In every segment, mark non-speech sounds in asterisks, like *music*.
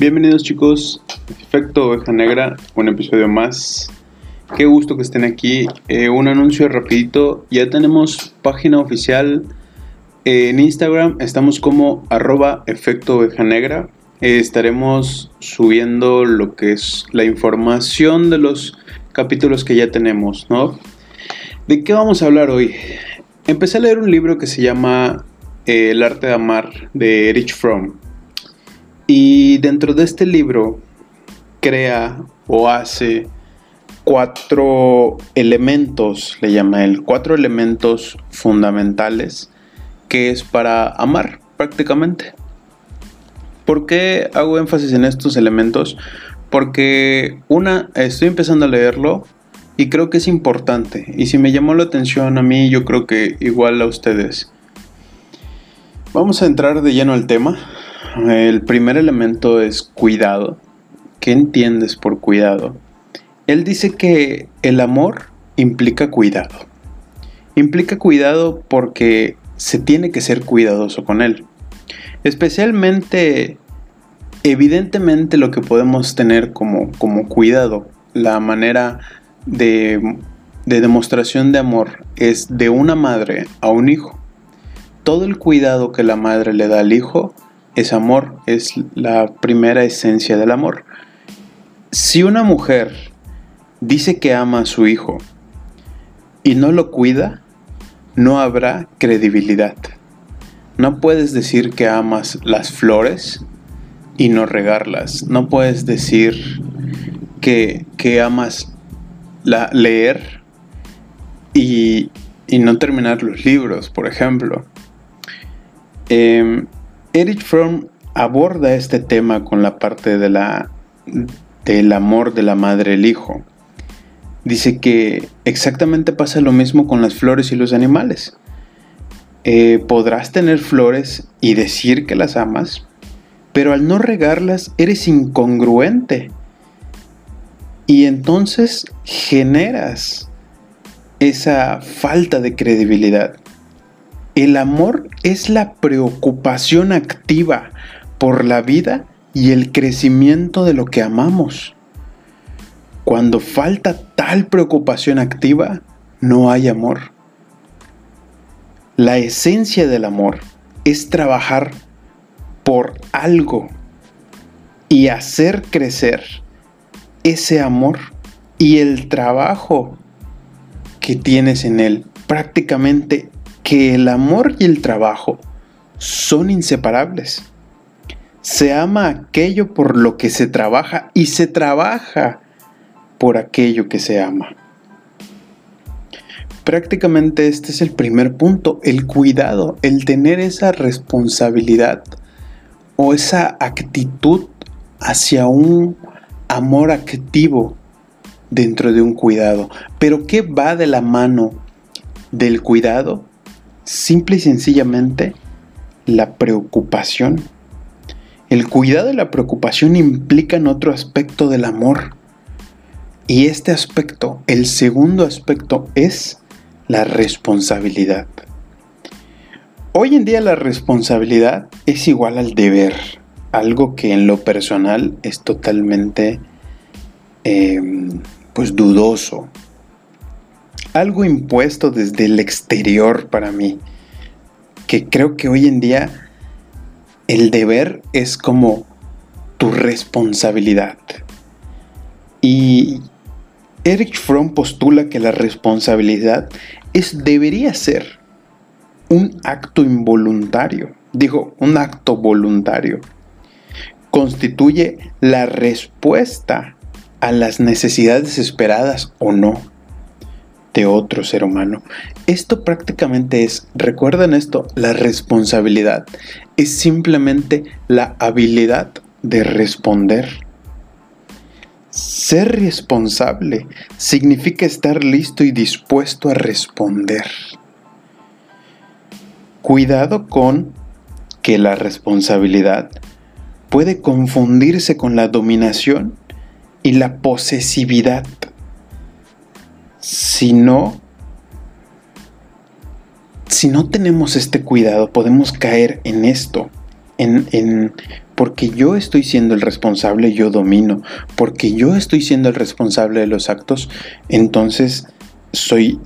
Bienvenidos chicos, Efecto Oveja Negra, un episodio más. Qué gusto que estén aquí. Eh, un anuncio rapidito, ya tenemos página oficial en Instagram, estamos como arroba Efecto Oveja Negra. Eh, estaremos subiendo lo que es la información de los capítulos que ya tenemos, ¿no? ¿De qué vamos a hablar hoy? Empecé a leer un libro que se llama eh, El arte de amar de Erich Fromm. Y dentro de este libro crea o hace cuatro elementos, le llama él, cuatro elementos fundamentales que es para amar prácticamente. ¿Por qué hago énfasis en estos elementos? Porque una, estoy empezando a leerlo y creo que es importante. Y si me llamó la atención a mí, yo creo que igual a ustedes. Vamos a entrar de lleno al tema. El primer elemento es cuidado. ¿Qué entiendes por cuidado? Él dice que el amor implica cuidado. Implica cuidado porque se tiene que ser cuidadoso con él. Especialmente, evidentemente lo que podemos tener como, como cuidado, la manera de, de demostración de amor es de una madre a un hijo. Todo el cuidado que la madre le da al hijo es amor, es la primera esencia del amor. Si una mujer dice que ama a su hijo y no lo cuida, no habrá credibilidad. No puedes decir que amas las flores y no regarlas. No puedes decir que, amas la, leer y, no terminar los libros, por ejemplo. Em, Erich Fromm aborda este tema con la parte de la, del amor de la madre al hijo. Dice que exactamente pasa lo mismo con las flores y los animales. Eh, podrás tener flores y decir que las amas, pero al no regarlas eres incongruente. Y entonces generas esa falta de credibilidad. El amor es la preocupación activa por la vida y el crecimiento de lo que amamos. Cuando falta tal preocupación activa, no hay amor. La esencia del amor es trabajar por algo y hacer crecer ese amor y el trabajo que tienes en él. Prácticamente que el amor y el trabajo son inseparables. Se ama aquello por lo que se trabaja y se trabaja por aquello que se ama. Prácticamente este es el primer punto, el cuidado, el tener esa responsabilidad o esa actitud hacia un amor activo dentro de un cuidado. Pero ¿qué va de la mano del cuidado? Simple y sencillamente la preocupación. El cuidado y la preocupación implican otro aspecto del amor. Y este aspecto, el segundo aspecto, es la responsabilidad. Hoy en día la responsabilidad es igual al deber, algo que en lo personal es totalmente em, pues dudoso, algo impuesto desde el exterior para mí, que creo que hoy en día el deber es como tu responsabilidad. Y Eric Fromm postula que la responsabilidad es, debería ser un acto involuntario, digo, un acto voluntario. Constituye la respuesta a las necesidades esperadas o no de otro ser humano. Esto prácticamente es, recuerden esto, la responsabilidad es simplemente la habilidad de responder. Ser responsable significa estar listo y dispuesto a responder. Cuidado con que la responsabilidad puede confundirse con la dominación y la posesividad si no, si no tenemos este cuidado, podemos caer en esto, en, porque yo estoy siendo el responsable, yo domino, porque yo estoy siendo el responsable de los actos, entonces soy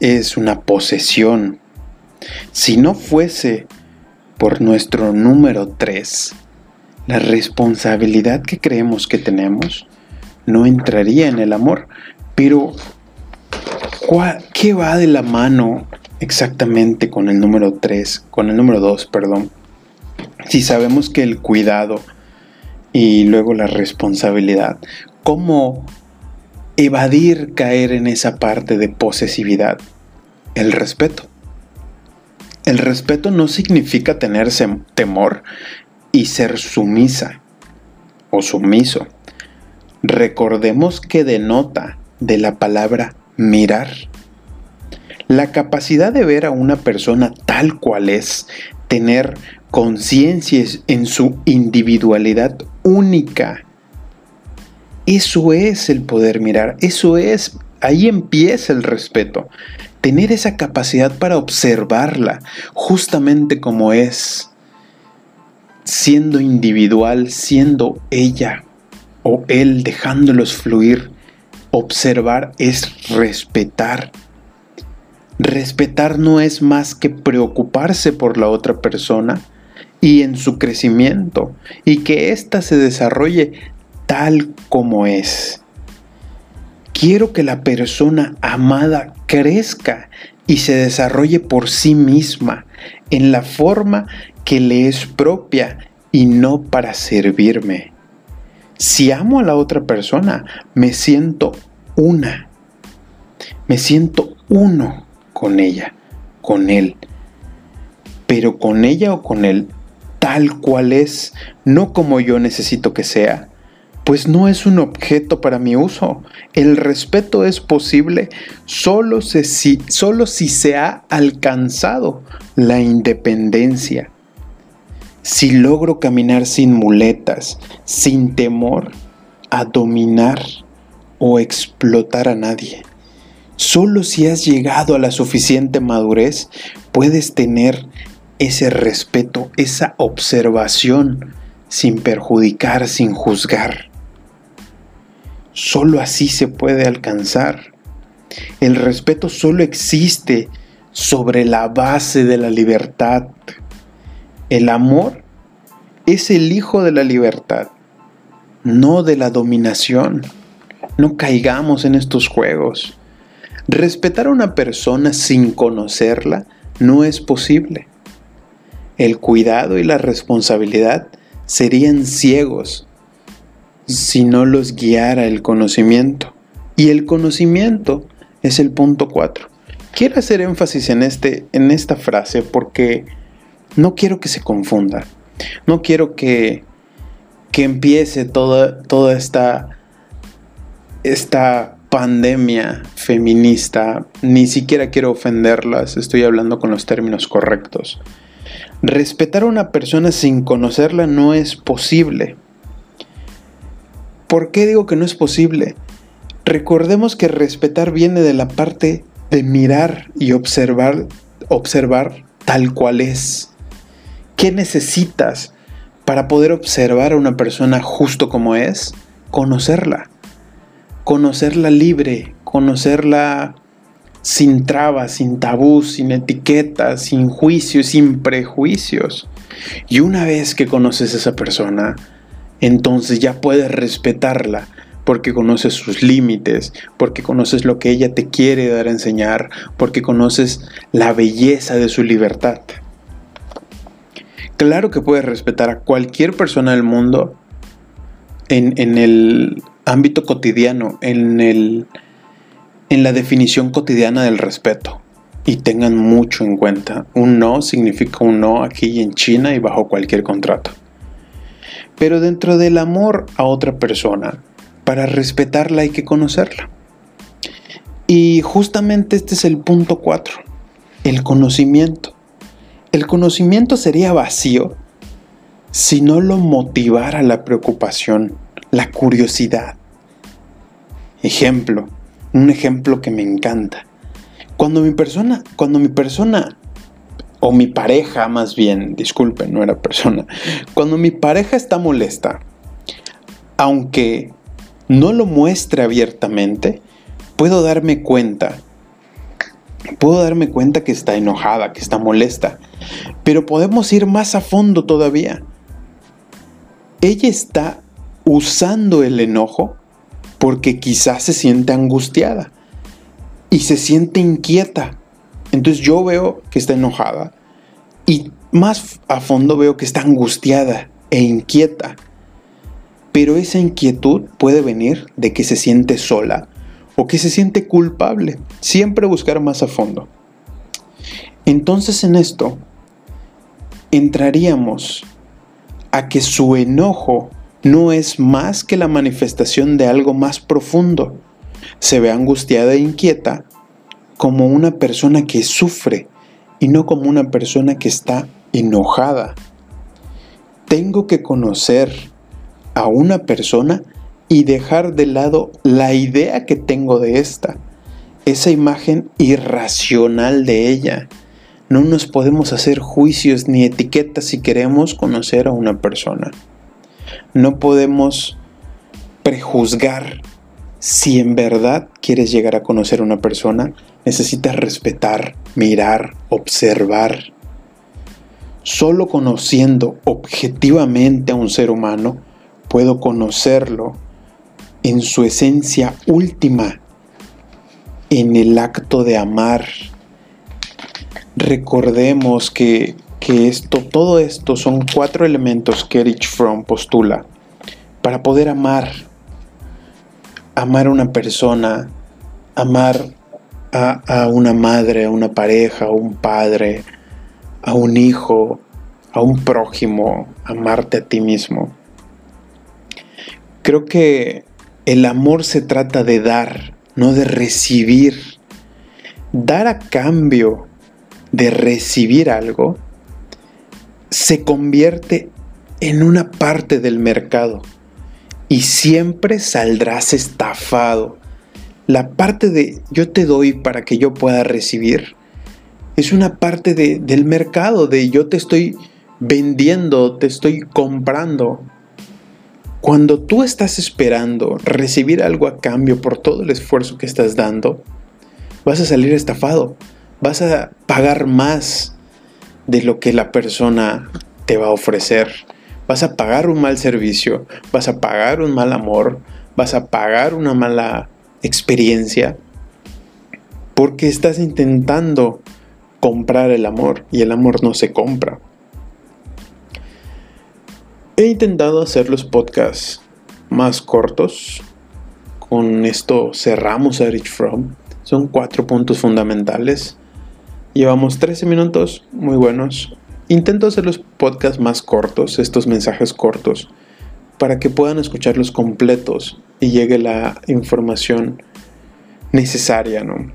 es una posesión. Si no fuese por nuestro número 3, la responsabilidad que creemos que tenemos no entraría en el amor. Pero, ¿qué va de la mano exactamente con el número 3, con el número 2, perdón? Si sabemos que el cuidado y luego la responsabilidad, ¿cómo evadir caer en esa parte de posesividad? El respeto. El respeto no significa tener temor y ser sumisa o sumiso. Recordemos que denota de la palabra mirar. La capacidad de ver a una persona tal cual es, tener conciencia en su individualidad única. Eso es el poder mirar, eso es, ahí empieza el respeto. Tener esa capacidad para observarla justamente como es, siendo individual, siendo ella o él, dejándolos fluir. Observar es respetar. Respetar no es más que preocuparse por la otra persona y en su crecimiento y que ésta se desarrolle tal como es. Quiero que la persona amada crezca y se desarrolle por sí misma en la forma que le es propia y no para servirme. Si amo a la otra persona, me siento una. Me siento uno con ella, con él. Pero con ella o con él tal cual es, no como yo necesito que sea, pues no es un objeto para mi uso. El respeto es posible solo, si, solo si se ha alcanzado la independencia. Si logro caminar sin muletas, sin temor a dominar o explotar a nadie. Solo si has llegado a la suficiente madurez puedes tener ese respeto, esa observación, sin perjudicar, sin juzgar. Solo así se puede alcanzar. El respeto solo existe sobre la base de la libertad. El amor es el hijo de la libertad, no de la dominación. No caigamos en estos juegos. Respetar a una persona sin conocerla no es posible el cuidado y la responsabilidad serían ciegos si no los guiara el conocimiento. Y el conocimiento es el punto 4. Quiero hacer énfasis en, este, en esta frase porque no quiero que se confunda. No quiero que, que empiece toda, toda esta, esta pandemia feminista. Ni siquiera quiero ofenderlas, estoy hablando con los términos correctos. Respetar a una persona sin conocerla no es posible. ¿Por qué digo que no es posible? Recordemos que respetar viene de la parte de mirar y observar, observar tal cual es. ¿Qué necesitas para poder observar a una persona justo como es? Conocerla. Conocerla libre, conocerla sin trabas, sin tabús, sin etiquetas, sin juicios, sin prejuicios. Y una vez que conoces a esa persona, entonces ya puedes respetarla porque conoces sus límites, porque conoces lo que ella te quiere dar a enseñar, porque conoces la belleza de su libertad. Claro que puedes respetar a cualquier persona del mundo en, el ámbito cotidiano, en el en la definición cotidiana del respeto. Y tengan mucho en cuenta, un no significa un no aquí en China y bajo cualquier contrato. Pero dentro del amor a otra persona, para respetarla hay que conocerla. Y justamente este es el punto 4, el conocimiento. El conocimiento sería vacío si no lo motivara la preocupación, la curiosidad. Ejemplo, un ejemplo que me encanta. Cuando mi persona, cuando mi persona o mi pareja más bien, disculpen, no era persona, cuando mi pareja está molesta, aunque no lo muestre abiertamente, puedo darme cuenta. Puedo darme cuenta que está enojada, que está molesta. Pero podemos ir más a fondo todavía. Ella está usando el enojo porque quizás se siente angustiada y se siente inquieta. Entonces yo veo que está enojada y más a fondo veo que está angustiada e inquieta. Pero esa inquietud puede venir de que se siente sola o que se siente culpable. Siempre buscar más a fondo. Entonces en esto entraríamos a que su enojo no es más que la manifestación de algo más profundo. Se ve angustiada e inquieta como una persona que sufre y no como una persona que está enojada. Tengo que conocer a una persona y dejar de lado la idea que tengo de esta, esa imagen irracional de ella. No nos podemos hacer juicios ni etiquetas si queremos conocer a una persona. No podemos prejuzgar si en verdad quieres llegar a conocer a una persona, necesitas respetar, mirar, observar. Solo conociendo objetivamente a un ser humano, puedo conocerlo en su esencia última, en el acto de amar. Recordemos que, esto, todo esto son cuatro elementos que Erich Fromm postula para poder amar. Amar a una persona, amar a, a una madre, a una pareja, a un padre, a un hijo, a un prójimo, amarte a ti mismo. Creo que el amor se trata de dar, no de recibir. Dar a cambio de recibir algo se convierte en una parte del mercado y siempre saldrás estafado. La parte de yo te doy para que yo pueda recibir es una parte del mercado, de yo te estoy vendiendo, te estoy comprando. Cuando tú estás esperando recibir algo a cambio por todo el esfuerzo que estás dando, vas a salir estafado, vas a pagar más de lo que la persona te va a ofrecer, vas a pagar un mal servicio, vas a pagar un mal amor, vas a pagar una mala experiencia, porque estás intentando comprar el amor y el amor no se compra. He intentado hacer los podcasts más cortos. Con esto cerramos a Rich Fromm. Son cuatro puntos fundamentales. Llevamos 13 minutos, muy buenos. Intento hacer los podcasts más cortos, estos mensajes cortos, para que puedan escucharlos completos y llegue la información necesaria, ¿no?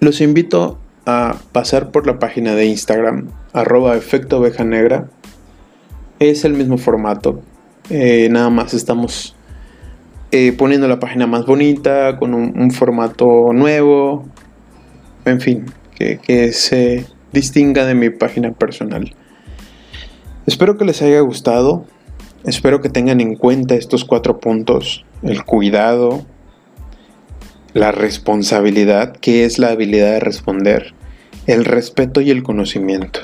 Los invito a pasar por la página de Instagram, arroba efecto oveja negra, es el mismo formato. Eh, nada más estamos eh, poniendo la página más bonita, con un, formato nuevo. En fin, que, que se distinga de mi página personal. Espero que les haya gustado. Espero que tengan en cuenta estos cuatro puntos. El cuidado, la responsabilidad, que es la habilidad de responder, el respeto y el conocimiento.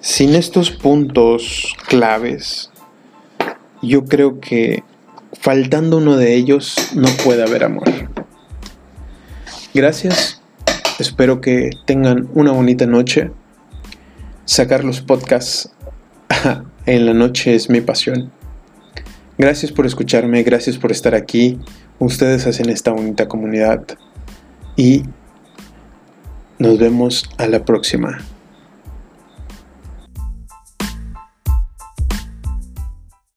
Sin estos puntos claves, yo creo que faltando uno de ellos no puede haber amor. Gracias, espero que tengan una bonita noche. Sacar los podcasts *laughs* en la noche es mi pasión. Gracias por escucharme, gracias por estar aquí. Ustedes hacen esta bonita comunidad y nos vemos a la próxima.